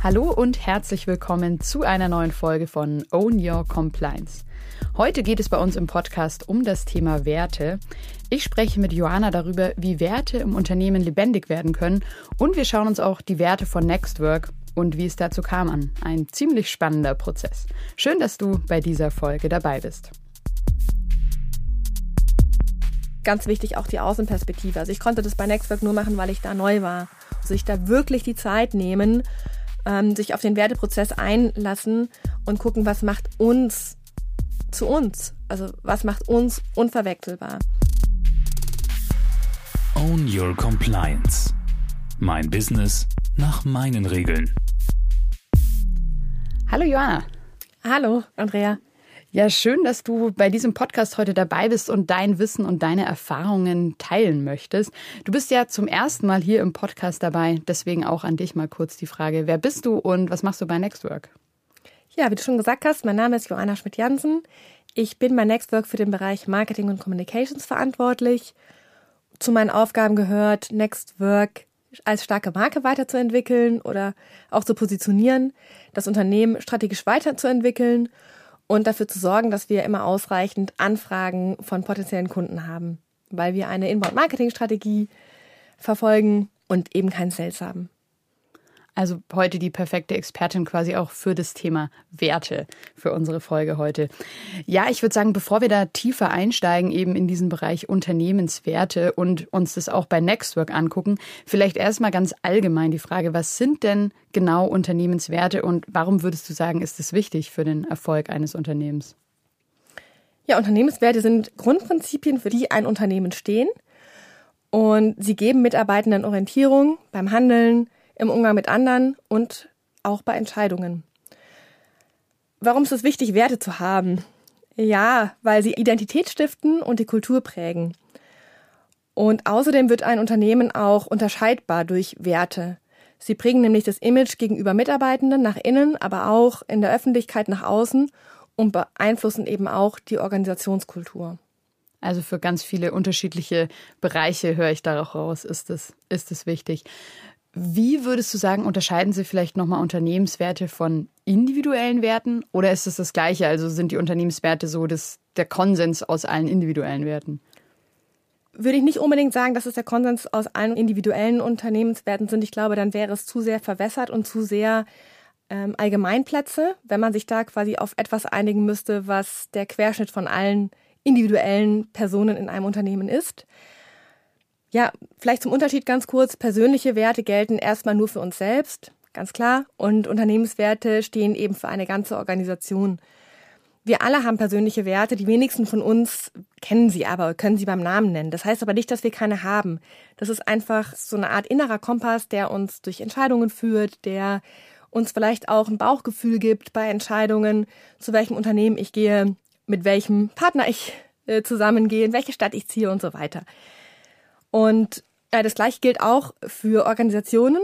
Hallo und herzlich willkommen zu einer neuen Folge von Own Your Compliance. Heute geht es bei uns im Podcast um das Thema Werte. Ich spreche mit Johanna darüber, wie Werte im Unternehmen lebendig werden können und wir schauen uns auch die Werte von Nextwork und wie es dazu kam an. Ein ziemlich spannender Prozess. Schön, dass du bei dieser Folge dabei bist. Ganz wichtig auch die Außenperspektive. Also ich konnte das bei Nextwork nur machen, weil ich da neu war. Also sich da wirklich die Zeit nehmen, ähm, sich auf den Werteprozess einlassen und gucken, was macht uns zu uns. Also was macht uns unverwechselbar. Own Your Compliance. Mein Business nach meinen Regeln. Hallo Johanna. Hallo Andrea. Ja, schön, dass du bei diesem Podcast heute dabei bist und dein Wissen und deine Erfahrungen teilen möchtest. Du bist ja zum ersten Mal hier im Podcast dabei, deswegen auch an dich mal kurz die Frage, wer bist du und was machst du bei Nextwork? Ja, wie du schon gesagt hast, mein Name ist Joanna Schmidt-Jansen. Ich bin bei Nextwork für den Bereich Marketing und Communications verantwortlich. Zu meinen Aufgaben gehört, Nextwork als starke Marke weiterzuentwickeln oder auch zu positionieren, das Unternehmen strategisch weiterzuentwickeln und dafür zu sorgen, dass wir immer ausreichend Anfragen von potenziellen Kunden haben, weil wir eine Inbound-Marketing-Strategie verfolgen und eben keinen Sales haben. Also heute die perfekte Expertin quasi auch für das Thema Werte für unsere Folge heute. Ja, ich würde sagen, bevor wir da tiefer einsteigen, eben in diesen Bereich Unternehmenswerte und uns das auch bei Nextwork angucken, vielleicht erstmal ganz allgemein die Frage, was sind denn genau Unternehmenswerte und warum würdest du sagen, ist es wichtig für den Erfolg eines Unternehmens? Ja, Unternehmenswerte sind Grundprinzipien, für die ein Unternehmen stehen. Und sie geben Mitarbeitenden Orientierung beim Handeln, im Umgang mit anderen und auch bei Entscheidungen. Warum ist es wichtig, Werte zu haben? Ja, weil sie Identität stiften und die Kultur prägen. Und außerdem wird ein Unternehmen auch unterscheidbar durch Werte. Sie prägen nämlich das Image gegenüber Mitarbeitenden nach innen, aber auch in der Öffentlichkeit nach außen und beeinflussen eben auch die Organisationskultur. Also für ganz viele unterschiedliche Bereiche höre ich darauf raus, ist es, ist es wichtig. Wie würdest du sagen, unterscheiden sie vielleicht nochmal Unternehmenswerte von individuellen Werten oder ist es das Gleiche? Also sind die Unternehmenswerte so das, der Konsens aus allen individuellen Werten? Würde ich nicht unbedingt sagen, dass es der Konsens aus allen individuellen Unternehmenswerten sind. Ich glaube, dann wäre es zu sehr verwässert und zu sehr ähm, Allgemeinplätze, wenn man sich da quasi auf etwas einigen müsste, was der Querschnitt von allen individuellen Personen in einem Unternehmen ist. Ja, vielleicht zum Unterschied ganz kurz. Persönliche Werte gelten erstmal nur für uns selbst, ganz klar. Und Unternehmenswerte stehen eben für eine ganze Organisation. Wir alle haben persönliche Werte, die wenigsten von uns kennen sie aber, können sie beim Namen nennen. Das heißt aber nicht, dass wir keine haben. Das ist einfach so eine Art innerer Kompass, der uns durch Entscheidungen führt, der uns vielleicht auch ein Bauchgefühl gibt bei Entscheidungen, zu welchem Unternehmen ich gehe, mit welchem Partner ich äh, zusammengehe, in welche Stadt ich ziehe und so weiter. Und äh, das gleiche gilt auch für Organisationen.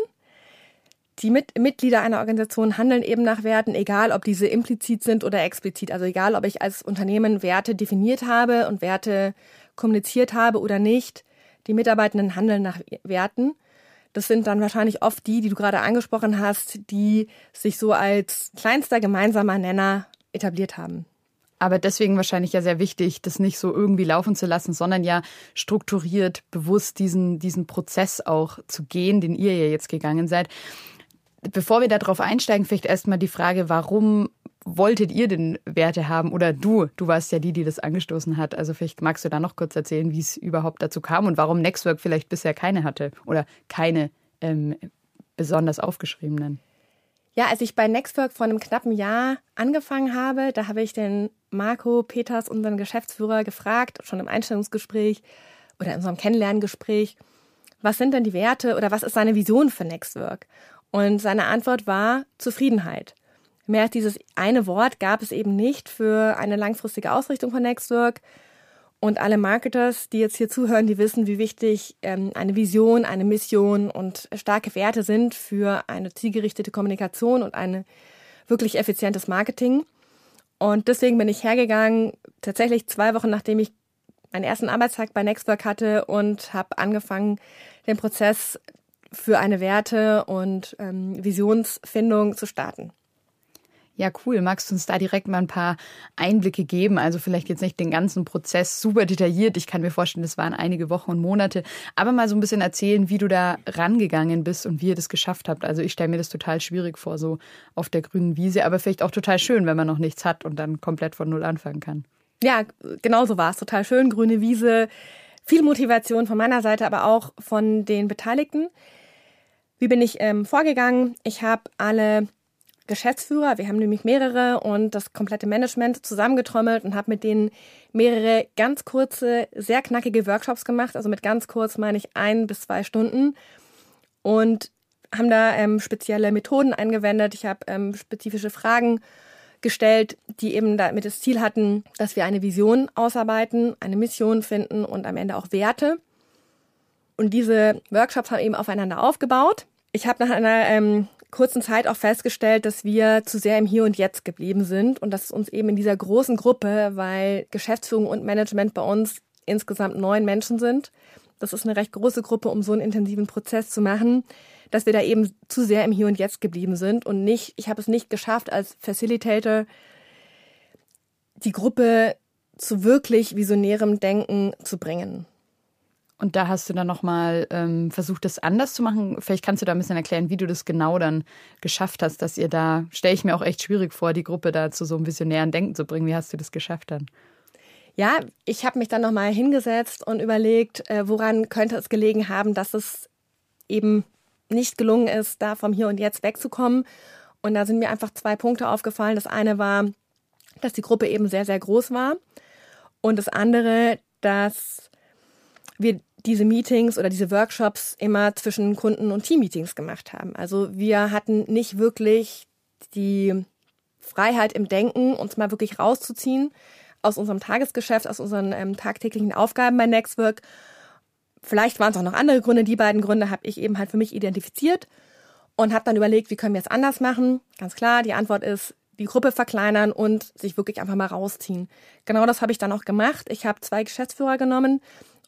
Die Mit Mitglieder einer Organisation handeln eben nach Werten, egal ob diese implizit sind oder explizit. Also egal, ob ich als Unternehmen Werte definiert habe und Werte kommuniziert habe oder nicht. Die Mitarbeitenden handeln nach Werten. Das sind dann wahrscheinlich oft die, die du gerade angesprochen hast, die sich so als kleinster gemeinsamer Nenner etabliert haben. Aber deswegen wahrscheinlich ja sehr wichtig, das nicht so irgendwie laufen zu lassen, sondern ja strukturiert, bewusst diesen, diesen Prozess auch zu gehen, den ihr ja jetzt gegangen seid. Bevor wir darauf einsteigen, vielleicht erstmal die Frage, warum wolltet ihr denn Werte haben? Oder du, du warst ja die, die das angestoßen hat. Also vielleicht magst du da noch kurz erzählen, wie es überhaupt dazu kam und warum Nextwork vielleicht bisher keine hatte oder keine ähm, besonders aufgeschriebenen. Ja, als ich bei Nextwork vor einem knappen Jahr angefangen habe, da habe ich den Marco Peters, unseren Geschäftsführer, gefragt, schon im Einstellungsgespräch oder in unserem Kennenlerngespräch, was sind denn die Werte oder was ist seine Vision für Nextwork? Und seine Antwort war Zufriedenheit. Mehr als dieses eine Wort gab es eben nicht für eine langfristige Ausrichtung von Nextwork. Und alle Marketers, die jetzt hier zuhören, die wissen, wie wichtig ähm, eine Vision, eine Mission und starke Werte sind für eine zielgerichtete Kommunikation und ein wirklich effizientes Marketing. Und deswegen bin ich hergegangen, tatsächlich zwei Wochen nachdem ich meinen ersten Arbeitstag bei Nextwork hatte und habe angefangen, den Prozess für eine Werte- und ähm, Visionsfindung zu starten. Ja, cool. Magst du uns da direkt mal ein paar Einblicke geben? Also vielleicht jetzt nicht den ganzen Prozess super detailliert. Ich kann mir vorstellen, das waren einige Wochen und Monate. Aber mal so ein bisschen erzählen, wie du da rangegangen bist und wie ihr das geschafft habt. Also ich stelle mir das total schwierig vor, so auf der grünen Wiese. Aber vielleicht auch total schön, wenn man noch nichts hat und dann komplett von Null anfangen kann. Ja, genau so war es. Total schön. Grüne Wiese. Viel Motivation von meiner Seite, aber auch von den Beteiligten. Wie bin ich ähm, vorgegangen? Ich habe alle Geschäftsführer, wir haben nämlich mehrere und das komplette Management zusammengetrommelt und habe mit denen mehrere ganz kurze, sehr knackige Workshops gemacht. Also mit ganz kurz meine ich ein bis zwei Stunden und haben da ähm, spezielle Methoden angewendet. Ich habe ähm, spezifische Fragen gestellt, die eben damit das Ziel hatten, dass wir eine Vision ausarbeiten, eine Mission finden und am Ende auch Werte. Und diese Workshops haben eben aufeinander aufgebaut. Ich habe nach einer ähm, kurzen Zeit auch festgestellt, dass wir zu sehr im Hier und Jetzt geblieben sind und dass uns eben in dieser großen Gruppe, weil Geschäftsführung und Management bei uns insgesamt neun Menschen sind, das ist eine recht große Gruppe, um so einen intensiven Prozess zu machen, dass wir da eben zu sehr im Hier und Jetzt geblieben sind und nicht, ich habe es nicht geschafft, als Facilitator die Gruppe zu wirklich visionärem Denken zu bringen. Und da hast du dann nochmal ähm, versucht, das anders zu machen. Vielleicht kannst du da ein bisschen erklären, wie du das genau dann geschafft hast, dass ihr da, stelle ich mir auch echt schwierig vor, die Gruppe da zu so einem visionären Denken zu bringen. Wie hast du das geschafft dann? Ja, ich habe mich dann nochmal hingesetzt und überlegt, äh, woran könnte es gelegen haben, dass es eben nicht gelungen ist, da vom Hier und Jetzt wegzukommen. Und da sind mir einfach zwei Punkte aufgefallen. Das eine war, dass die Gruppe eben sehr, sehr groß war. Und das andere, dass wir diese Meetings oder diese Workshops immer zwischen Kunden und Teammeetings gemacht haben. Also wir hatten nicht wirklich die Freiheit im Denken, uns mal wirklich rauszuziehen aus unserem Tagesgeschäft, aus unseren ähm, tagtäglichen Aufgaben bei Nextwork. Vielleicht waren es auch noch andere Gründe. Die beiden Gründe habe ich eben halt für mich identifiziert und habe dann überlegt, wie können wir es anders machen. Ganz klar, die Antwort ist, die Gruppe verkleinern und sich wirklich einfach mal rausziehen. Genau das habe ich dann auch gemacht. Ich habe zwei Geschäftsführer genommen,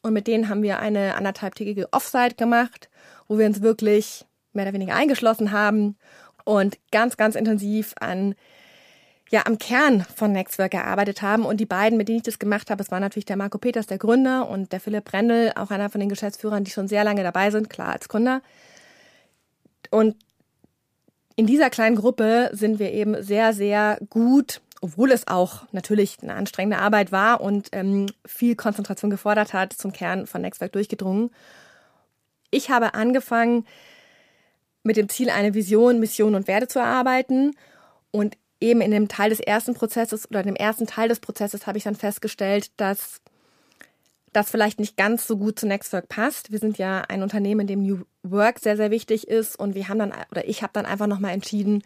und mit denen haben wir eine anderthalbtägige Offsite gemacht, wo wir uns wirklich mehr oder weniger eingeschlossen haben und ganz, ganz intensiv an ja, am Kern von Nextwork gearbeitet haben. Und die beiden, mit denen ich das gemacht habe, es war natürlich der Marco Peters, der Gründer, und der Philipp Brendel, auch einer von den Geschäftsführern, die schon sehr lange dabei sind, klar als Gründer. Und in dieser kleinen Gruppe sind wir eben sehr, sehr gut obwohl es auch natürlich eine anstrengende Arbeit war und ähm, viel Konzentration gefordert hat, zum Kern von Nextwerk durchgedrungen. Ich habe angefangen, mit dem Ziel, eine Vision, Mission und Werte zu erarbeiten. Und eben in dem Teil des ersten Prozesses oder dem ersten Teil des Prozesses habe ich dann festgestellt, dass das vielleicht nicht ganz so gut zu Nextwork passt. Wir sind ja ein Unternehmen, in dem New Work sehr, sehr wichtig ist. Und wir haben dann, oder ich habe dann einfach nochmal entschieden,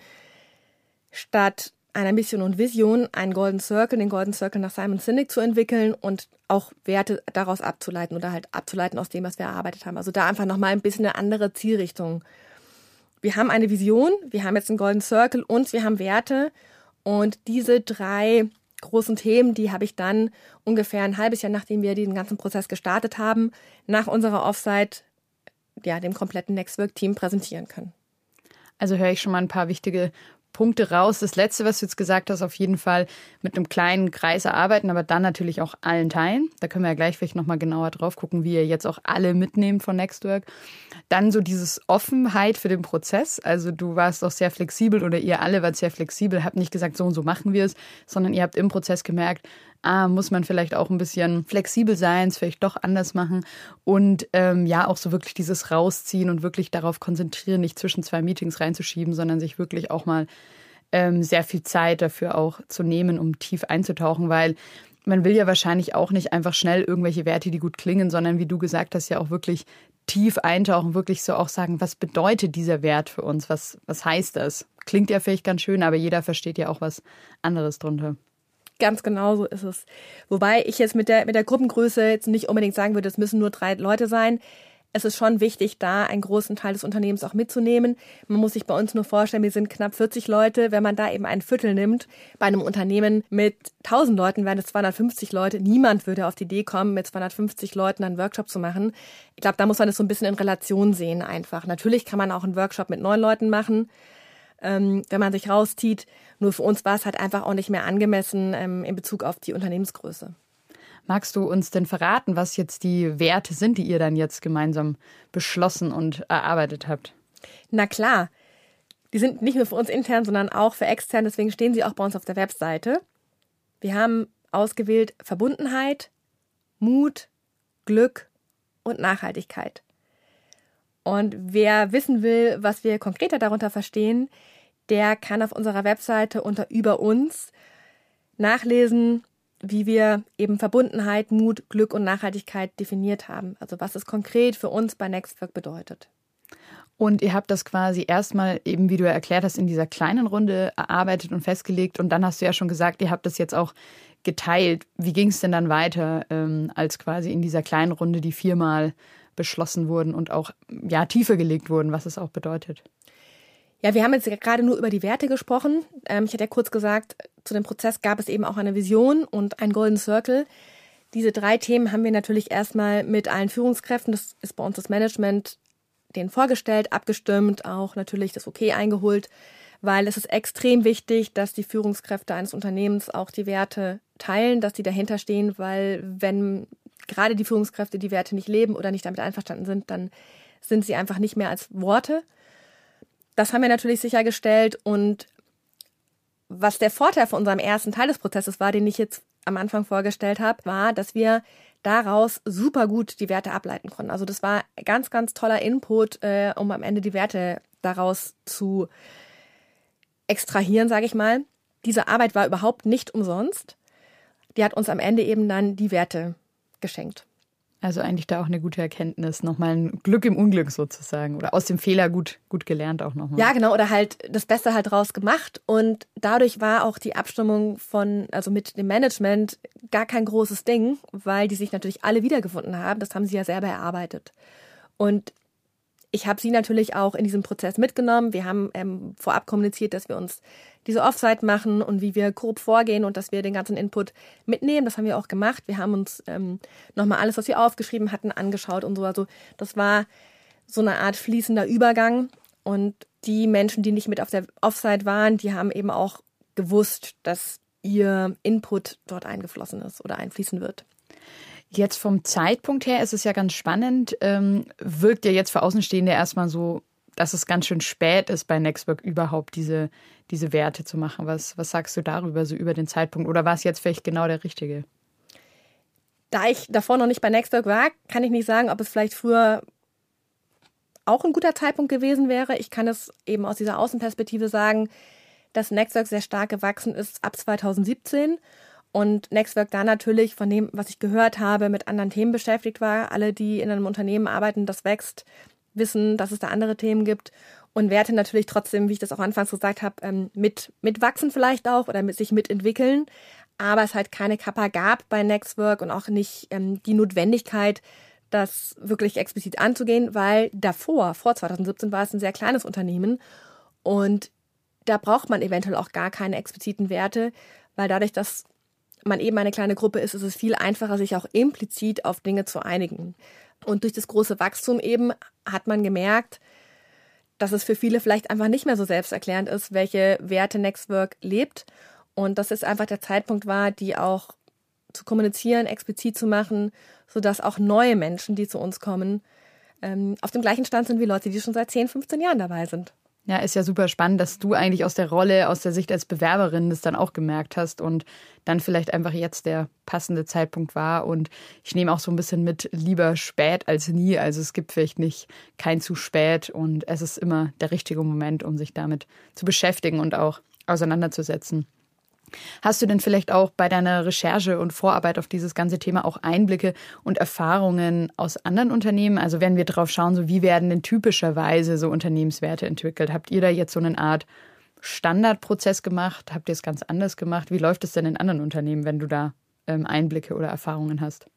statt einer Mission und Vision einen Golden Circle, den Golden Circle nach Simon Sinek zu entwickeln und auch Werte daraus abzuleiten oder halt abzuleiten aus dem, was wir erarbeitet haben. Also da einfach nochmal ein bisschen eine andere Zielrichtung. Wir haben eine Vision, wir haben jetzt einen Golden Circle und wir haben Werte und diese drei großen Themen, die habe ich dann ungefähr ein halbes Jahr, nachdem wir diesen ganzen Prozess gestartet haben, nach unserer Offsite ja, dem kompletten Nextwork-Team präsentieren können. Also höre ich schon mal ein paar wichtige Punkte raus. Das letzte, was du jetzt gesagt hast, auf jeden Fall mit einem kleinen Kreis erarbeiten, aber dann natürlich auch allen teilen. Da können wir ja gleich vielleicht nochmal genauer drauf gucken, wie ihr jetzt auch alle mitnehmt von Nextwork. Dann so dieses Offenheit für den Prozess. Also du warst auch sehr flexibel oder ihr alle wart sehr flexibel, habt nicht gesagt, so und so machen wir es, sondern ihr habt im Prozess gemerkt, ah, muss man vielleicht auch ein bisschen flexibel sein, es vielleicht doch anders machen und ähm, ja, auch so wirklich dieses rausziehen und wirklich darauf konzentrieren, nicht zwischen zwei Meetings reinzuschieben, sondern sich wirklich auch mal ähm, sehr viel Zeit dafür auch zu nehmen, um tief einzutauchen, weil man will ja wahrscheinlich auch nicht einfach schnell irgendwelche Werte, die gut klingen, sondern wie du gesagt hast, ja auch wirklich tief eintauchen, wirklich so auch sagen, was bedeutet dieser Wert für uns? Was, was heißt das? Klingt ja vielleicht ganz schön, aber jeder versteht ja auch was anderes drunter. Ganz genau so ist es. Wobei ich jetzt mit der, mit der Gruppengröße jetzt nicht unbedingt sagen würde, es müssen nur drei Leute sein. es ist schon wichtig, da einen großen Teil des Unternehmens auch mitzunehmen. Man muss sich bei uns nur vorstellen, wir sind knapp 40 Leute. Wenn man da eben ein Viertel nimmt, bei einem Unternehmen mit 1000 Leuten wären es 250 Leute. Niemand würde auf die Idee kommen, mit 250 Leuten einen Workshop zu machen. Ich glaube, da muss man das so ein bisschen in Relation sehen einfach. Natürlich kann man auch einen Workshop mit neun Leuten machen, ähm, wenn man sich rauszieht. Nur für uns war es halt einfach auch nicht mehr angemessen ähm, in Bezug auf die Unternehmensgröße. Magst du uns denn verraten, was jetzt die Werte sind, die ihr dann jetzt gemeinsam beschlossen und erarbeitet habt? Na klar. Die sind nicht nur für uns intern, sondern auch für extern. Deswegen stehen sie auch bei uns auf der Webseite. Wir haben ausgewählt Verbundenheit, Mut, Glück und Nachhaltigkeit. Und wer wissen will, was wir konkreter darunter verstehen, der kann auf unserer Webseite unter Über uns nachlesen, wie wir eben Verbundenheit, Mut, Glück und Nachhaltigkeit definiert haben. Also was es konkret für uns bei Nextwork bedeutet. Und ihr habt das quasi erstmal eben, wie du erklärt hast, in dieser kleinen Runde erarbeitet und festgelegt. Und dann hast du ja schon gesagt, ihr habt das jetzt auch geteilt. Wie ging es denn dann weiter, ähm, als quasi in dieser kleinen Runde die viermal beschlossen wurden und auch ja tiefer gelegt wurden, was es auch bedeutet? Ja, wir haben jetzt gerade nur über die Werte gesprochen. Ähm, ich hatte ja kurz gesagt, zu dem Prozess gab es eben auch eine Vision und ein Golden Circle. Diese drei Themen haben wir natürlich erstmal mit allen Führungskräften, das ist bei uns das Management, denen vorgestellt, abgestimmt, auch natürlich das Okay eingeholt, weil es ist extrem wichtig, dass die Führungskräfte eines Unternehmens auch die Werte teilen, dass die dahinter stehen, weil wenn gerade die Führungskräfte die Werte nicht leben oder nicht damit einverstanden sind, dann sind sie einfach nicht mehr als Worte. Das haben wir natürlich sichergestellt und was der Vorteil von unserem ersten Teil des Prozesses war, den ich jetzt am Anfang vorgestellt habe, war, dass wir daraus super gut die Werte ableiten konnten. Also das war ganz, ganz toller Input, äh, um am Ende die Werte daraus zu extrahieren, sage ich mal. Diese Arbeit war überhaupt nicht umsonst. Die hat uns am Ende eben dann die Werte geschenkt. Also eigentlich da auch eine gute Erkenntnis, nochmal ein Glück im Unglück sozusagen oder aus dem Fehler gut, gut gelernt auch nochmal. Ja, genau, oder halt das Beste halt draus gemacht und dadurch war auch die Abstimmung von, also mit dem Management gar kein großes Ding, weil die sich natürlich alle wiedergefunden haben, das haben sie ja selber erarbeitet. Und ich habe sie natürlich auch in diesem Prozess mitgenommen. Wir haben ähm, vorab kommuniziert, dass wir uns diese Offsite machen und wie wir grob vorgehen und dass wir den ganzen Input mitnehmen. Das haben wir auch gemacht. Wir haben uns ähm, nochmal alles, was wir aufgeschrieben hatten, angeschaut und so. Also das war so eine Art fließender Übergang. Und die Menschen, die nicht mit auf der Offsite waren, die haben eben auch gewusst, dass ihr Input dort eingeflossen ist oder einfließen wird. Jetzt vom Zeitpunkt her ist es ja ganz spannend. Ähm, wirkt ja jetzt für Außenstehende erstmal so, dass es ganz schön spät ist, bei Nextwork überhaupt diese, diese Werte zu machen. Was, was sagst du darüber, so über den Zeitpunkt? Oder war es jetzt vielleicht genau der richtige? Da ich davor noch nicht bei Nextwork war, kann ich nicht sagen, ob es vielleicht früher auch ein guter Zeitpunkt gewesen wäre. Ich kann es eben aus dieser Außenperspektive sagen, dass Nextwork sehr stark gewachsen ist ab 2017 und Nextwork da natürlich von dem, was ich gehört habe, mit anderen Themen beschäftigt war. Alle, die in einem Unternehmen arbeiten, das wächst, wissen, dass es da andere Themen gibt. Und Werte natürlich trotzdem, wie ich das auch anfangs gesagt habe, ähm, mit, mitwachsen vielleicht auch oder mit sich mitentwickeln. Aber es halt keine Kappa gab bei Nextwork und auch nicht ähm, die Notwendigkeit, das wirklich explizit anzugehen, weil davor, vor 2017, war es ein sehr kleines Unternehmen und da braucht man eventuell auch gar keine expliziten Werte, weil dadurch, dass man eben eine kleine Gruppe ist, ist es viel einfacher, sich auch implizit auf Dinge zu einigen. Und durch das große Wachstum eben hat man gemerkt, dass es für viele vielleicht einfach nicht mehr so selbsterklärend ist, welche Werte Nextwork lebt. Und dass es einfach der Zeitpunkt war, die auch zu kommunizieren, explizit zu machen, sodass auch neue Menschen, die zu uns kommen, ähm, auf dem gleichen Stand sind wie Leute, die schon seit 10, 15 Jahren dabei sind. Ja, ist ja super spannend, dass du eigentlich aus der Rolle, aus der Sicht als Bewerberin das dann auch gemerkt hast und dann vielleicht einfach jetzt der passende Zeitpunkt war. Und ich nehme auch so ein bisschen mit, lieber spät als nie. Also es gibt vielleicht nicht kein zu spät und es ist immer der richtige Moment, um sich damit zu beschäftigen und auch auseinanderzusetzen. Hast du denn vielleicht auch bei deiner Recherche und Vorarbeit auf dieses ganze Thema auch Einblicke und Erfahrungen aus anderen Unternehmen? Also wenn wir drauf schauen, so wie werden denn typischerweise so Unternehmenswerte entwickelt? Habt ihr da jetzt so eine Art Standardprozess gemacht? Habt ihr es ganz anders gemacht? Wie läuft es denn in anderen Unternehmen, wenn du da ähm, Einblicke oder Erfahrungen hast?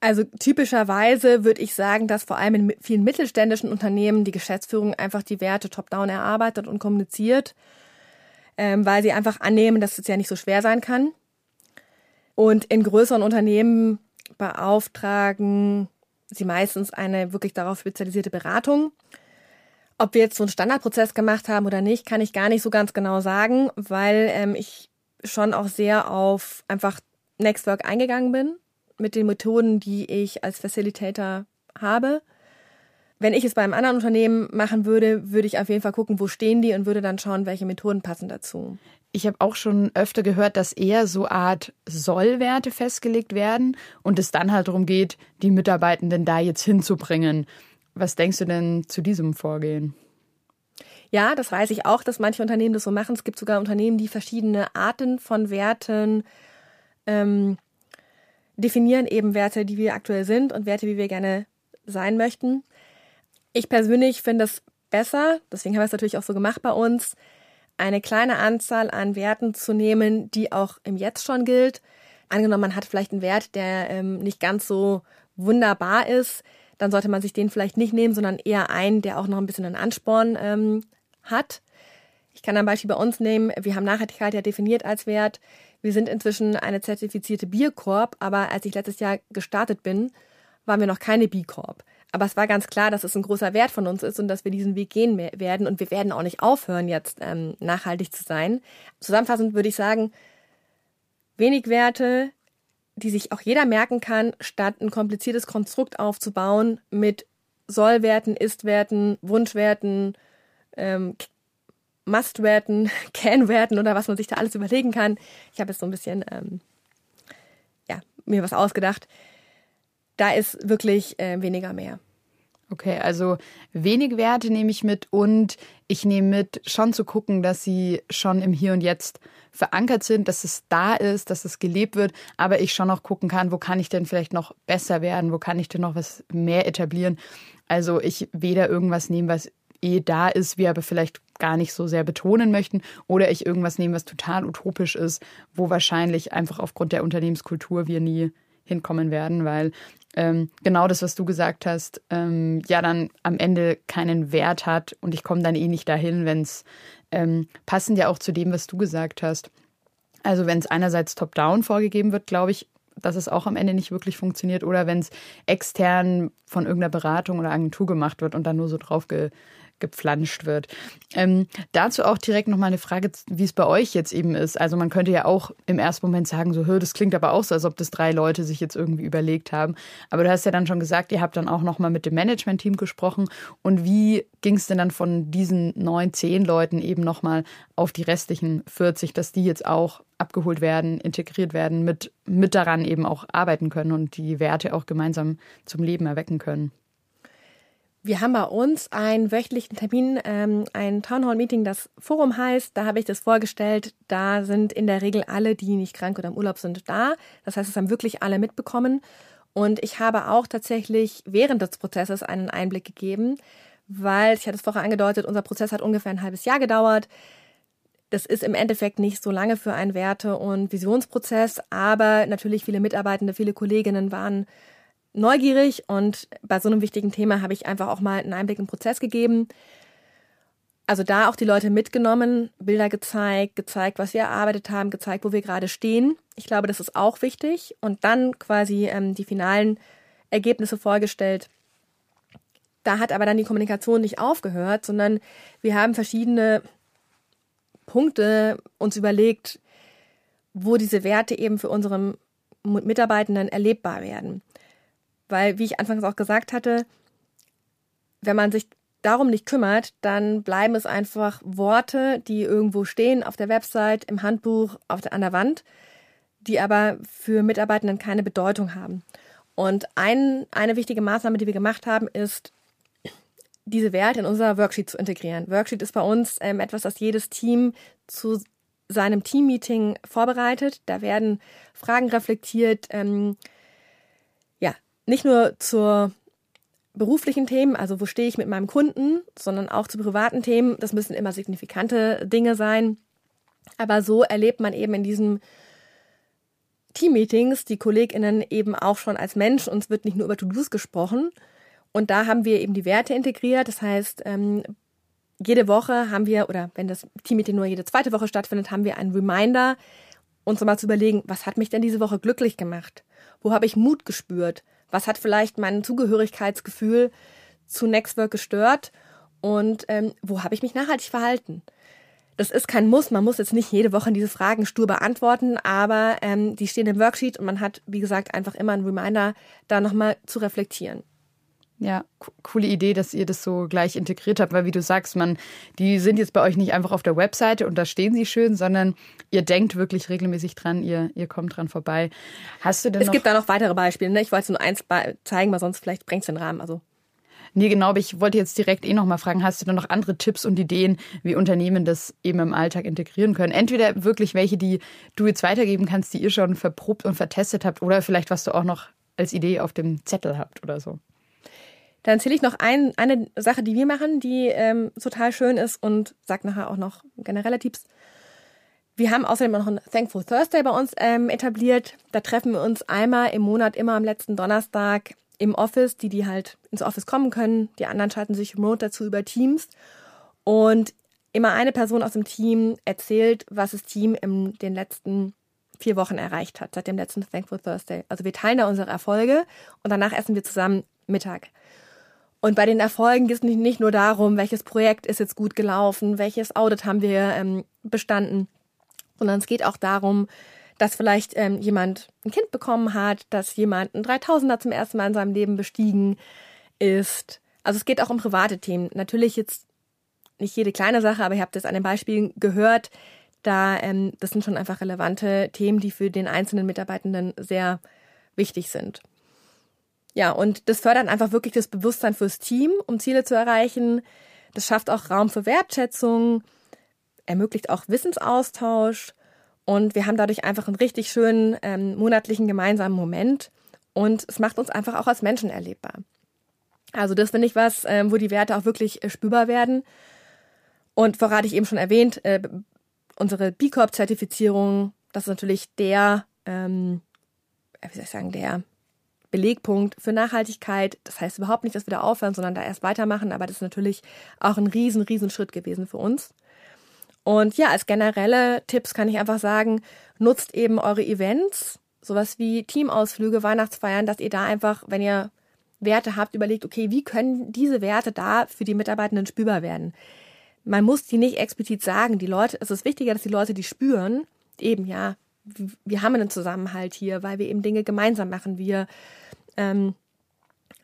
Also typischerweise würde ich sagen, dass vor allem in vielen mittelständischen Unternehmen die Geschäftsführung einfach die Werte top-down erarbeitet und kommuniziert, ähm, weil sie einfach annehmen, dass es ja nicht so schwer sein kann. Und in größeren Unternehmen beauftragen sie meistens eine wirklich darauf spezialisierte Beratung. Ob wir jetzt so einen Standardprozess gemacht haben oder nicht, kann ich gar nicht so ganz genau sagen, weil ähm, ich schon auch sehr auf einfach Nextwork eingegangen bin mit den Methoden, die ich als Facilitator habe. Wenn ich es bei einem anderen Unternehmen machen würde, würde ich auf jeden Fall gucken, wo stehen die und würde dann schauen, welche Methoden passen dazu. Ich habe auch schon öfter gehört, dass eher so Art Sollwerte festgelegt werden und es dann halt darum geht, die Mitarbeitenden da jetzt hinzubringen. Was denkst du denn zu diesem Vorgehen? Ja, das weiß ich auch, dass manche Unternehmen das so machen. Es gibt sogar Unternehmen, die verschiedene Arten von Werten ähm, definieren, eben Werte, die wir aktuell sind und Werte, wie wir gerne sein möchten. Ich persönlich finde es besser, deswegen haben wir es natürlich auch so gemacht bei uns, eine kleine Anzahl an Werten zu nehmen, die auch im Jetzt schon gilt. Angenommen, man hat vielleicht einen Wert, der ähm, nicht ganz so wunderbar ist, dann sollte man sich den vielleicht nicht nehmen, sondern eher einen, der auch noch ein bisschen einen Ansporn ähm, hat. Ich kann ein Beispiel bei uns nehmen. Wir haben Nachhaltigkeit ja definiert als Wert. Wir sind inzwischen eine zertifizierte Bierkorb, aber als ich letztes Jahr gestartet bin, waren wir noch keine B-Corp. Aber es war ganz klar, dass es ein großer Wert von uns ist und dass wir diesen Weg gehen werden. Und wir werden auch nicht aufhören, jetzt ähm, nachhaltig zu sein. Zusammenfassend würde ich sagen, wenig Werte, die sich auch jeder merken kann, statt ein kompliziertes Konstrukt aufzubauen mit Sollwerten, Istwerten, Wunschwerten, ähm, Must-Werten, Can-Werten oder was man sich da alles überlegen kann. Ich habe jetzt so ein bisschen ähm, ja, mir was ausgedacht da ist wirklich äh, weniger mehr. Okay, also wenig Werte nehme ich mit und ich nehme mit, schon zu gucken, dass sie schon im Hier und Jetzt verankert sind, dass es da ist, dass es gelebt wird, aber ich schon noch gucken kann, wo kann ich denn vielleicht noch besser werden, wo kann ich denn noch was mehr etablieren. Also ich weder irgendwas nehmen, was eh da ist, wir aber vielleicht gar nicht so sehr betonen möchten, oder ich irgendwas nehmen, was total utopisch ist, wo wahrscheinlich einfach aufgrund der Unternehmenskultur wir nie hinkommen werden, weil ähm, genau das, was du gesagt hast, ähm, ja dann am Ende keinen Wert hat und ich komme dann eh nicht dahin, wenn es ähm, passend ja auch zu dem, was du gesagt hast. Also wenn es einerseits top-down vorgegeben wird, glaube ich, dass es auch am Ende nicht wirklich funktioniert oder wenn es extern von irgendeiner Beratung oder Agentur gemacht wird und dann nur so drauf ge gepflanscht wird. Ähm, dazu auch direkt nochmal eine Frage, wie es bei euch jetzt eben ist. Also man könnte ja auch im ersten Moment sagen, so, das klingt aber auch so, als ob das drei Leute sich jetzt irgendwie überlegt haben. Aber du hast ja dann schon gesagt, ihr habt dann auch nochmal mit dem Management-Team gesprochen. Und wie ging es denn dann von diesen neun, zehn Leuten eben nochmal auf die restlichen 40, dass die jetzt auch abgeholt werden, integriert werden, mit, mit daran eben auch arbeiten können und die Werte auch gemeinsam zum Leben erwecken können? Wir haben bei uns einen wöchentlichen Termin, ähm, ein Townhall-Meeting, das Forum heißt. Da habe ich das vorgestellt. Da sind in der Regel alle, die nicht krank oder im Urlaub sind, da. Das heißt, es haben wirklich alle mitbekommen. Und ich habe auch tatsächlich während des Prozesses einen Einblick gegeben, weil, ich hatte es vorher angedeutet, unser Prozess hat ungefähr ein halbes Jahr gedauert. Das ist im Endeffekt nicht so lange für einen Werte- und Visionsprozess, aber natürlich viele Mitarbeitende, viele Kolleginnen waren neugierig und bei so einem wichtigen Thema habe ich einfach auch mal einen Einblick im Prozess gegeben. Also da auch die Leute mitgenommen, Bilder gezeigt, gezeigt, was wir erarbeitet haben, gezeigt, wo wir gerade stehen. Ich glaube, das ist auch wichtig. Und dann quasi ähm, die finalen Ergebnisse vorgestellt. Da hat aber dann die Kommunikation nicht aufgehört, sondern wir haben verschiedene Punkte uns überlegt, wo diese Werte eben für unsere Mitarbeitenden erlebbar werden. Weil, wie ich anfangs auch gesagt hatte, wenn man sich darum nicht kümmert, dann bleiben es einfach Worte, die irgendwo stehen auf der Website, im Handbuch, auf der, an der Wand, die aber für Mitarbeitenden keine Bedeutung haben. Und ein, eine wichtige Maßnahme, die wir gemacht haben, ist, diese Werte in unser Worksheet zu integrieren. Worksheet ist bei uns ähm, etwas, das jedes Team zu seinem Teammeeting vorbereitet. Da werden Fragen reflektiert, ähm, nicht nur zur beruflichen Themen, also wo stehe ich mit meinem Kunden, sondern auch zu privaten Themen. Das müssen immer signifikante Dinge sein. Aber so erlebt man eben in diesem Teammeetings die KollegInnen eben auch schon als Mensch. Uns wird nicht nur über To-Dos gesprochen. Und da haben wir eben die Werte integriert. Das heißt, ähm, jede Woche haben wir, oder wenn das Teammeeting nur jede zweite Woche stattfindet, haben wir einen Reminder, uns mal zu überlegen, was hat mich denn diese Woche glücklich gemacht? Wo habe ich Mut gespürt? Was hat vielleicht mein Zugehörigkeitsgefühl zu Nextwork gestört? Und ähm, wo habe ich mich nachhaltig verhalten? Das ist kein Muss. Man muss jetzt nicht jede Woche diese Fragen stur beantworten, aber ähm, die stehen im Worksheet und man hat, wie gesagt, einfach immer einen Reminder, da nochmal zu reflektieren. Ja, coole Idee, dass ihr das so gleich integriert habt, weil wie du sagst, man, die sind jetzt bei euch nicht einfach auf der Webseite und da stehen sie schön, sondern ihr denkt wirklich regelmäßig dran, ihr, ihr kommt dran vorbei. Hast du denn Es gibt da noch weitere Beispiele, ne? Ich wollte nur eins zeigen, weil sonst vielleicht bringt es den Rahmen. Also Nee, genau, aber ich wollte jetzt direkt eh nochmal fragen, hast du denn noch andere Tipps und Ideen, wie Unternehmen das eben im Alltag integrieren können? Entweder wirklich welche, die du jetzt weitergeben kannst, die ihr schon verprobt und vertestet habt, oder vielleicht was du auch noch als Idee auf dem Zettel habt oder so. Dann erzähle ich noch ein, eine Sache, die wir machen, die ähm, total schön ist und sag nachher auch noch generelle Tipps. Wir haben außerdem noch einen Thankful Thursday bei uns ähm, etabliert. Da treffen wir uns einmal im Monat, immer am letzten Donnerstag im Office, die, die halt ins Office kommen können. Die anderen schalten sich remote dazu über Teams. Und immer eine Person aus dem Team erzählt, was das Team in den letzten vier Wochen erreicht hat, seit dem letzten Thankful Thursday. Also wir teilen da unsere Erfolge und danach essen wir zusammen Mittag. Und bei den Erfolgen geht es nicht nur darum, welches Projekt ist jetzt gut gelaufen, welches Audit haben wir ähm, bestanden, sondern es geht auch darum, dass vielleicht ähm, jemand ein Kind bekommen hat, dass jemand ein 3000er zum ersten Mal in seinem Leben bestiegen ist. Also es geht auch um private Themen. Natürlich jetzt nicht jede kleine Sache, aber ihr habt es an den Beispielen gehört. Da ähm, das sind schon einfach relevante Themen, die für den einzelnen Mitarbeitenden sehr wichtig sind. Ja, und das fördert einfach wirklich das Bewusstsein fürs Team, um Ziele zu erreichen. Das schafft auch Raum für Wertschätzung, ermöglicht auch Wissensaustausch und wir haben dadurch einfach einen richtig schönen ähm, monatlichen gemeinsamen Moment. Und es macht uns einfach auch als Menschen erlebbar. Also das finde ich was, ähm, wo die Werte auch wirklich äh, spürbar werden. Und vorrat ich eben schon erwähnt, äh, unsere B Corp-Zertifizierung, das ist natürlich der, ähm, wie soll ich sagen, der Belegpunkt für Nachhaltigkeit. Das heißt überhaupt nicht, dass wir da aufhören, sondern da erst weitermachen. Aber das ist natürlich auch ein riesen, riesen Schritt gewesen für uns. Und ja, als generelle Tipps kann ich einfach sagen, nutzt eben eure Events, sowas wie Teamausflüge, Weihnachtsfeiern, dass ihr da einfach, wenn ihr Werte habt, überlegt, okay, wie können diese Werte da für die Mitarbeitenden spürbar werden? Man muss die nicht explizit sagen. Die Leute, es ist wichtiger, dass die Leute die spüren. Eben, ja, wir haben einen Zusammenhalt hier, weil wir eben Dinge gemeinsam machen. Wir ähm,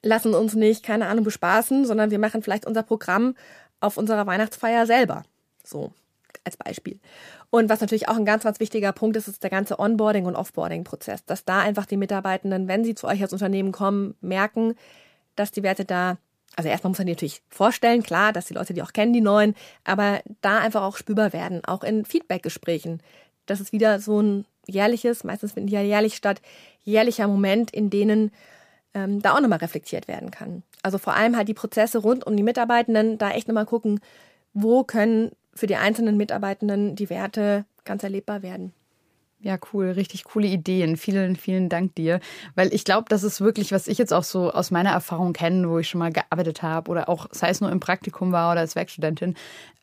lassen uns nicht, keine Ahnung, bespaßen, sondern wir machen vielleicht unser Programm auf unserer Weihnachtsfeier selber. So als Beispiel. Und was natürlich auch ein ganz, ganz wichtiger Punkt ist, ist der ganze Onboarding- und Offboarding-Prozess, dass da einfach die Mitarbeitenden, wenn sie zu euch als Unternehmen kommen, merken, dass die Werte da, also erstmal muss man die natürlich vorstellen, klar, dass die Leute die auch kennen, die neuen, aber da einfach auch spürbar werden, auch in Feedback-Gesprächen. Das ist wieder so ein jährliches, meistens finden die ja jährlich statt, jährlicher Moment, in denen ähm, da auch nochmal reflektiert werden kann. Also vor allem halt die Prozesse rund um die Mitarbeitenden, da echt nochmal gucken, wo können für die einzelnen Mitarbeitenden die Werte ganz erlebbar werden. Ja, cool, richtig coole Ideen. Vielen, vielen Dank dir. Weil ich glaube, das ist wirklich, was ich jetzt auch so aus meiner Erfahrung kenne, wo ich schon mal gearbeitet habe oder auch, sei es nur im Praktikum war oder als Werkstudentin.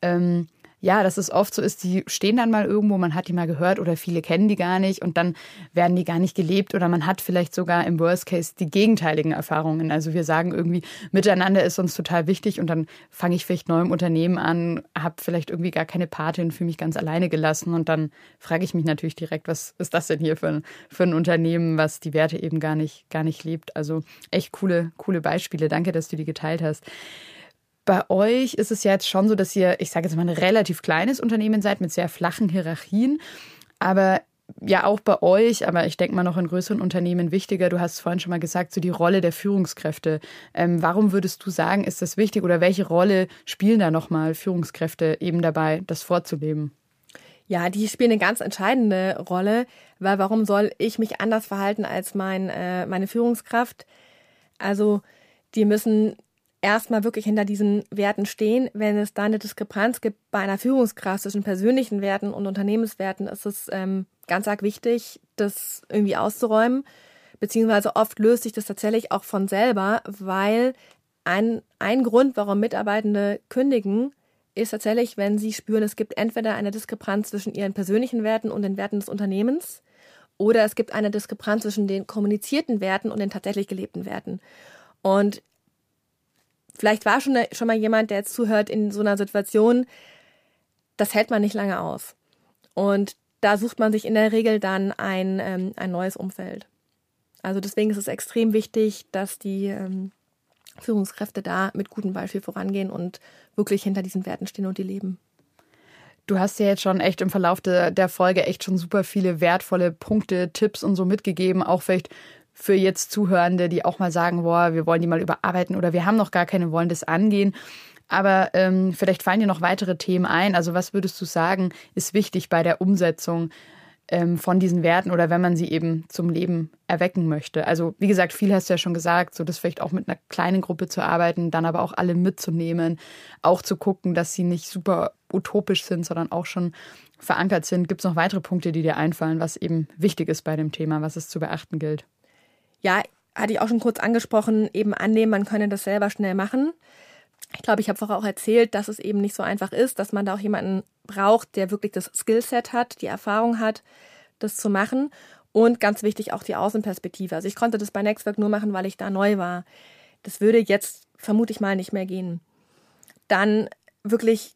Ähm, ja, dass es oft so ist, die stehen dann mal irgendwo, man hat die mal gehört oder viele kennen die gar nicht und dann werden die gar nicht gelebt oder man hat vielleicht sogar im Worst Case die gegenteiligen Erfahrungen. Also wir sagen irgendwie, miteinander ist uns total wichtig und dann fange ich vielleicht neu im Unternehmen an, habe vielleicht irgendwie gar keine Patin, fühle mich ganz alleine gelassen und dann frage ich mich natürlich direkt, was ist das denn hier für ein, für ein Unternehmen, was die Werte eben gar nicht, gar nicht lebt. Also echt coole, coole Beispiele. Danke, dass du die geteilt hast. Bei euch ist es ja jetzt schon so, dass ihr, ich sage jetzt mal, ein relativ kleines Unternehmen seid mit sehr flachen Hierarchien. Aber ja, auch bei euch, aber ich denke mal noch in größeren Unternehmen wichtiger. Du hast vorhin schon mal gesagt, so die Rolle der Führungskräfte. Ähm, warum würdest du sagen, ist das wichtig oder welche Rolle spielen da nochmal Führungskräfte eben dabei, das vorzuleben? Ja, die spielen eine ganz entscheidende Rolle, weil warum soll ich mich anders verhalten als mein, äh, meine Führungskraft? Also, die müssen erstmal wirklich hinter diesen Werten stehen. Wenn es da eine Diskrepanz gibt bei einer Führungskraft zwischen persönlichen Werten und Unternehmenswerten, ist es ähm, ganz arg wichtig, das irgendwie auszuräumen. Beziehungsweise oft löst sich das tatsächlich auch von selber, weil ein, ein Grund, warum Mitarbeitende kündigen, ist tatsächlich, wenn sie spüren, es gibt entweder eine Diskrepanz zwischen ihren persönlichen Werten und den Werten des Unternehmens oder es gibt eine Diskrepanz zwischen den kommunizierten Werten und den tatsächlich gelebten Werten. Und vielleicht war schon, schon mal jemand, der jetzt zuhört in so einer Situation, das hält man nicht lange aus. Und da sucht man sich in der Regel dann ein, ähm, ein neues Umfeld. Also deswegen ist es extrem wichtig, dass die ähm, Führungskräfte da mit gutem Beispiel vorangehen und wirklich hinter diesen Werten stehen und die leben. Du hast ja jetzt schon echt im Verlauf de, der Folge echt schon super viele wertvolle Punkte, Tipps und so mitgegeben, auch vielleicht für jetzt Zuhörende, die auch mal sagen, boah, wir wollen die mal überarbeiten oder wir haben noch gar keine, wollen das angehen. Aber ähm, vielleicht fallen dir noch weitere Themen ein. Also was würdest du sagen, ist wichtig bei der Umsetzung ähm, von diesen Werten oder wenn man sie eben zum Leben erwecken möchte? Also wie gesagt, viel hast du ja schon gesagt, so das vielleicht auch mit einer kleinen Gruppe zu arbeiten, dann aber auch alle mitzunehmen, auch zu gucken, dass sie nicht super utopisch sind, sondern auch schon verankert sind. Gibt es noch weitere Punkte, die dir einfallen, was eben wichtig ist bei dem Thema, was es zu beachten gilt? Ja, hatte ich auch schon kurz angesprochen, eben annehmen, man könne das selber schnell machen. Ich glaube, ich habe vorher auch erzählt, dass es eben nicht so einfach ist, dass man da auch jemanden braucht, der wirklich das Skillset hat, die Erfahrung hat, das zu machen. Und ganz wichtig auch die Außenperspektive. Also ich konnte das bei Nextwork nur machen, weil ich da neu war. Das würde jetzt vermute ich mal nicht mehr gehen. Dann wirklich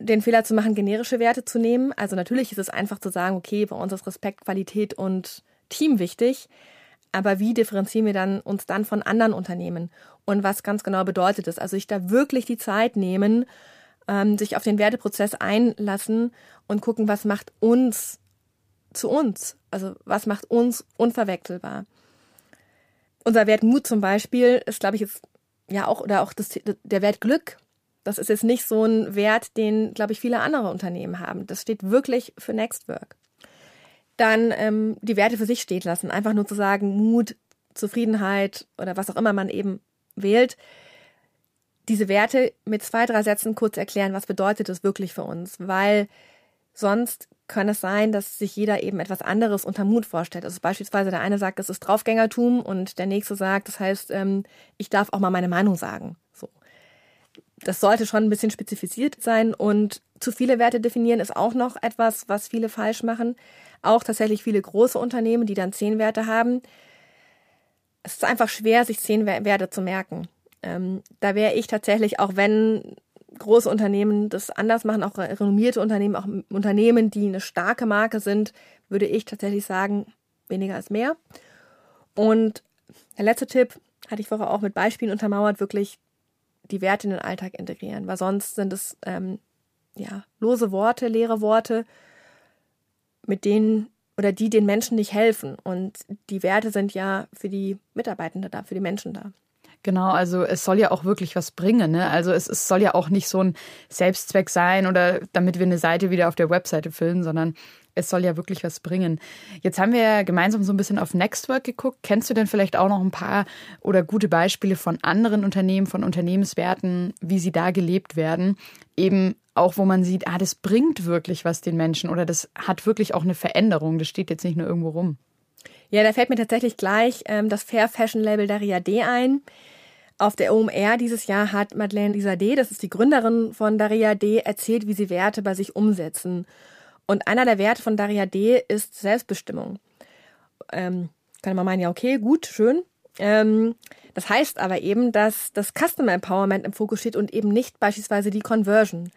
den Fehler zu machen, generische Werte zu nehmen. Also natürlich ist es einfach zu sagen, okay, bei uns ist Respekt, Qualität und Team wichtig. Aber wie differenzieren wir dann uns dann von anderen Unternehmen? Und was ganz genau bedeutet das? Also sich da wirklich die Zeit nehmen, ähm, sich auf den Werteprozess einlassen und gucken, was macht uns zu uns? Also was macht uns unverwechselbar? Unser Wert Mut zum Beispiel ist, glaube ich, jetzt ja auch, oder auch das, der Wert Glück. Das ist jetzt nicht so ein Wert, den, glaube ich, viele andere Unternehmen haben. Das steht wirklich für Next Work dann ähm, die Werte für sich stehen lassen. Einfach nur zu sagen, Mut, Zufriedenheit oder was auch immer man eben wählt. Diese Werte mit zwei, drei Sätzen kurz erklären, was bedeutet das wirklich für uns, weil sonst kann es sein, dass sich jeder eben etwas anderes unter Mut vorstellt. Also beispielsweise der eine sagt, es ist Draufgängertum und der nächste sagt, das heißt, ähm, ich darf auch mal meine Meinung sagen. So. Das sollte schon ein bisschen spezifiziert sein und zu viele Werte definieren ist auch noch etwas, was viele falsch machen auch tatsächlich viele große Unternehmen, die dann zehn Werte haben. Es ist einfach schwer, sich zehn Werte zu merken. Ähm, da wäre ich tatsächlich, auch wenn große Unternehmen das anders machen, auch renommierte Unternehmen, auch Unternehmen, die eine starke Marke sind, würde ich tatsächlich sagen, weniger ist mehr. Und der letzte Tipp hatte ich vorher auch mit Beispielen untermauert, wirklich die Werte in den Alltag integrieren, weil sonst sind es ähm, ja lose Worte, leere Worte, mit denen oder die den Menschen nicht helfen. Und die Werte sind ja für die Mitarbeitenden da, für die Menschen da. Genau, also es soll ja auch wirklich was bringen. Ne? Also es, es soll ja auch nicht so ein Selbstzweck sein oder damit wir eine Seite wieder auf der Webseite füllen, sondern es soll ja wirklich was bringen. Jetzt haben wir ja gemeinsam so ein bisschen auf Nextwork geguckt. Kennst du denn vielleicht auch noch ein paar oder gute Beispiele von anderen Unternehmen, von Unternehmenswerten, wie sie da gelebt werden? Eben auch, wo man sieht, ah, das bringt wirklich was den Menschen oder das hat wirklich auch eine Veränderung. Das steht jetzt nicht nur irgendwo rum. Ja, da fällt mir tatsächlich gleich ähm, das Fair Fashion Label Daria D ein. Auf der OMR dieses Jahr hat Madeleine Lisa D., das ist die Gründerin von Daria D., erzählt, wie sie Werte bei sich umsetzen. Und einer der Werte von Daria D ist Selbstbestimmung. Ähm, kann man meinen, ja, okay, gut, schön. Ähm, das heißt aber eben, dass das Customer Empowerment im Fokus steht und eben nicht beispielsweise die Conversion.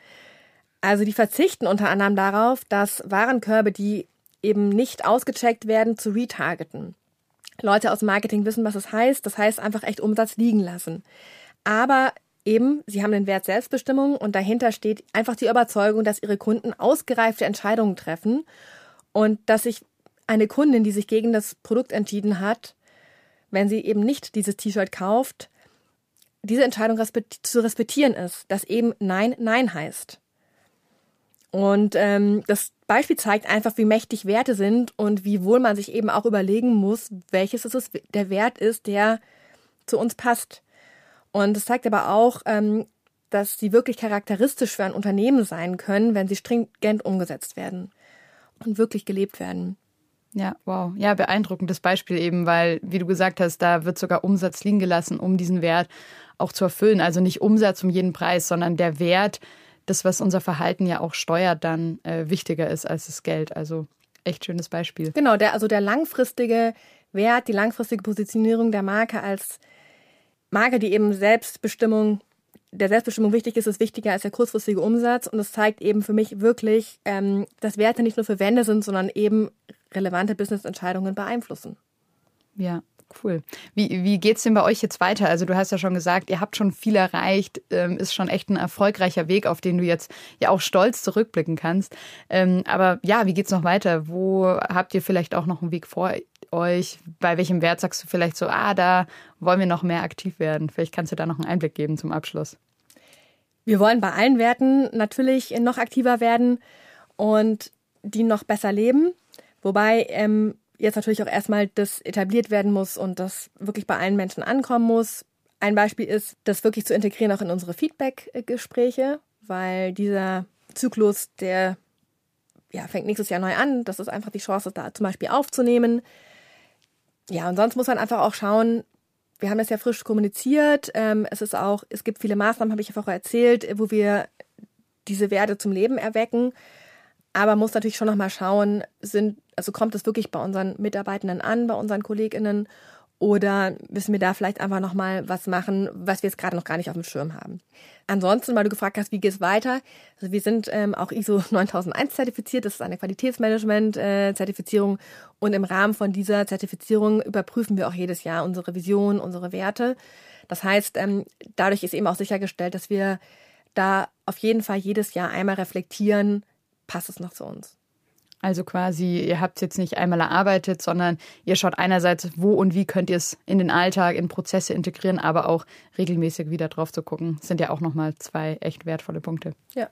Also die verzichten unter anderem darauf, dass Warenkörbe, die eben nicht ausgecheckt werden, zu retargeten. Leute aus Marketing wissen, was das heißt. Das heißt einfach echt Umsatz liegen lassen. Aber eben, sie haben den Wert Selbstbestimmung und dahinter steht einfach die Überzeugung, dass ihre Kunden ausgereifte Entscheidungen treffen und dass sich eine Kundin, die sich gegen das Produkt entschieden hat, wenn sie eben nicht dieses T-Shirt kauft, diese Entscheidung zu respektieren ist, dass eben Nein Nein heißt. Und ähm, das Beispiel zeigt einfach, wie mächtig Werte sind und wie wohl man sich eben auch überlegen muss, welches es der Wert ist, der zu uns passt. Und es zeigt aber auch, ähm, dass sie wirklich charakteristisch für ein Unternehmen sein können, wenn sie stringent umgesetzt werden und wirklich gelebt werden. Ja, wow. Ja, beeindruckendes Beispiel eben, weil, wie du gesagt hast, da wird sogar Umsatz liegen gelassen, um diesen Wert auch zu erfüllen. Also nicht Umsatz um jeden Preis, sondern der Wert, das, was unser Verhalten ja auch steuert, dann äh, wichtiger ist als das Geld. Also echt schönes Beispiel. Genau, der, also der langfristige Wert, die langfristige Positionierung der Marke als Marke, die eben Selbstbestimmung, der Selbstbestimmung wichtig ist, ist wichtiger als der kurzfristige Umsatz. Und es zeigt eben für mich wirklich, ähm, dass Werte nicht nur für Wände sind, sondern eben relevante Businessentscheidungen beeinflussen. Ja, cool. Wie, wie geht es denn bei euch jetzt weiter? Also du hast ja schon gesagt, ihr habt schon viel erreicht, ähm, ist schon echt ein erfolgreicher Weg, auf den du jetzt ja auch stolz zurückblicken kannst. Ähm, aber ja, wie geht's noch weiter? Wo habt ihr vielleicht auch noch einen Weg vor euch? Bei welchem Wert sagst du vielleicht so, ah, da wollen wir noch mehr aktiv werden? Vielleicht kannst du da noch einen Einblick geben zum Abschluss. Wir wollen bei allen Werten natürlich noch aktiver werden und die noch besser leben. Wobei ähm, jetzt natürlich auch erstmal das etabliert werden muss und das wirklich bei allen Menschen ankommen muss. Ein Beispiel ist, das wirklich zu integrieren auch in unsere Feedback-Gespräche, weil dieser Zyklus, der ja, fängt nächstes Jahr neu an. Das ist einfach die Chance, da zum Beispiel aufzunehmen. Ja, und sonst muss man einfach auch schauen, wir haben das ja frisch kommuniziert. Ähm, es ist auch, es gibt viele Maßnahmen, habe ich ja vorher erzählt, wo wir diese Werte zum Leben erwecken. Aber muss natürlich schon nochmal schauen, sind, also kommt es wirklich bei unseren Mitarbeitenden an, bei unseren KollegInnen? Oder müssen wir da vielleicht einfach nochmal was machen, was wir jetzt gerade noch gar nicht auf dem Schirm haben? Ansonsten, weil du gefragt hast, wie geht es weiter? Also wir sind ähm, auch ISO 9001 zertifiziert. Das ist eine Qualitätsmanagement-Zertifizierung. und im Rahmen von dieser Zertifizierung überprüfen wir auch jedes Jahr unsere Vision, unsere Werte. Das heißt, ähm, dadurch ist eben auch sichergestellt, dass wir da auf jeden Fall jedes Jahr einmal reflektieren, passt es noch zu uns. Also quasi, ihr habt es jetzt nicht einmal erarbeitet, sondern ihr schaut einerseits, wo und wie könnt ihr es in den Alltag, in Prozesse integrieren, aber auch regelmäßig wieder drauf zu gucken. Das sind ja auch nochmal zwei echt wertvolle Punkte. Ja.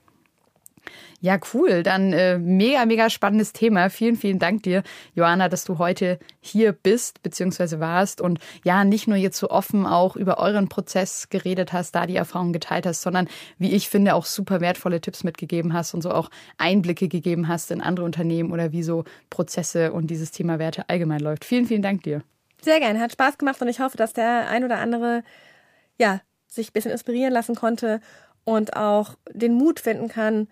Ja, cool. Dann äh, mega, mega spannendes Thema. Vielen, vielen Dank dir, Johanna, dass du heute hier bist bzw. warst und ja, nicht nur jetzt so offen auch über euren Prozess geredet hast, da die Erfahrungen geteilt hast, sondern wie ich finde auch super wertvolle Tipps mitgegeben hast und so auch Einblicke gegeben hast in andere Unternehmen oder wie so Prozesse und dieses Thema Werte allgemein läuft. Vielen, vielen Dank dir. Sehr gerne, hat Spaß gemacht und ich hoffe, dass der ein oder andere ja, sich ein bisschen inspirieren lassen konnte und auch den Mut finden kann,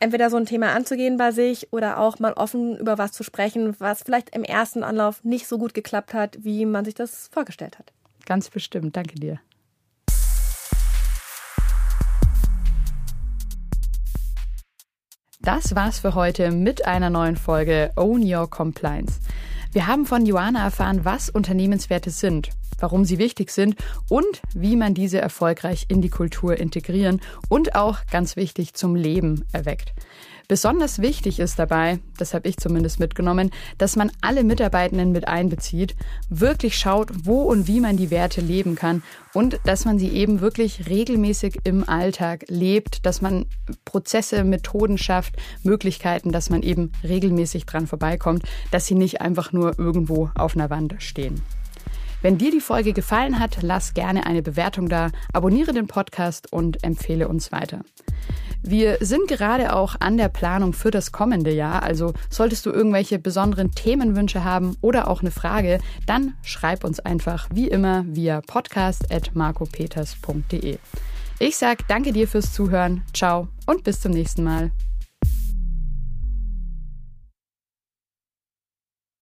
entweder so ein Thema anzugehen bei sich oder auch mal offen über was zu sprechen, was vielleicht im ersten Anlauf nicht so gut geklappt hat, wie man sich das vorgestellt hat. Ganz bestimmt. Danke dir. Das war's für heute mit einer neuen Folge Own Your Compliance. Wir haben von Joanna erfahren, was Unternehmenswerte sind, warum sie wichtig sind und wie man diese erfolgreich in die Kultur integrieren und auch ganz wichtig zum Leben erweckt. Besonders wichtig ist dabei, das habe ich zumindest mitgenommen, dass man alle Mitarbeitenden mit einbezieht, wirklich schaut, wo und wie man die Werte leben kann und dass man sie eben wirklich regelmäßig im Alltag lebt, dass man Prozesse, Methoden schafft, Möglichkeiten, dass man eben regelmäßig dran vorbeikommt, dass sie nicht einfach nur irgendwo auf einer Wand stehen. Wenn dir die Folge gefallen hat, lass gerne eine Bewertung da, abonniere den Podcast und empfehle uns weiter. Wir sind gerade auch an der Planung für das kommende Jahr, also solltest du irgendwelche besonderen Themenwünsche haben oder auch eine Frage, dann schreib uns einfach wie immer via podcast.marcopeters.de. Ich sag danke dir fürs Zuhören, ciao und bis zum nächsten Mal.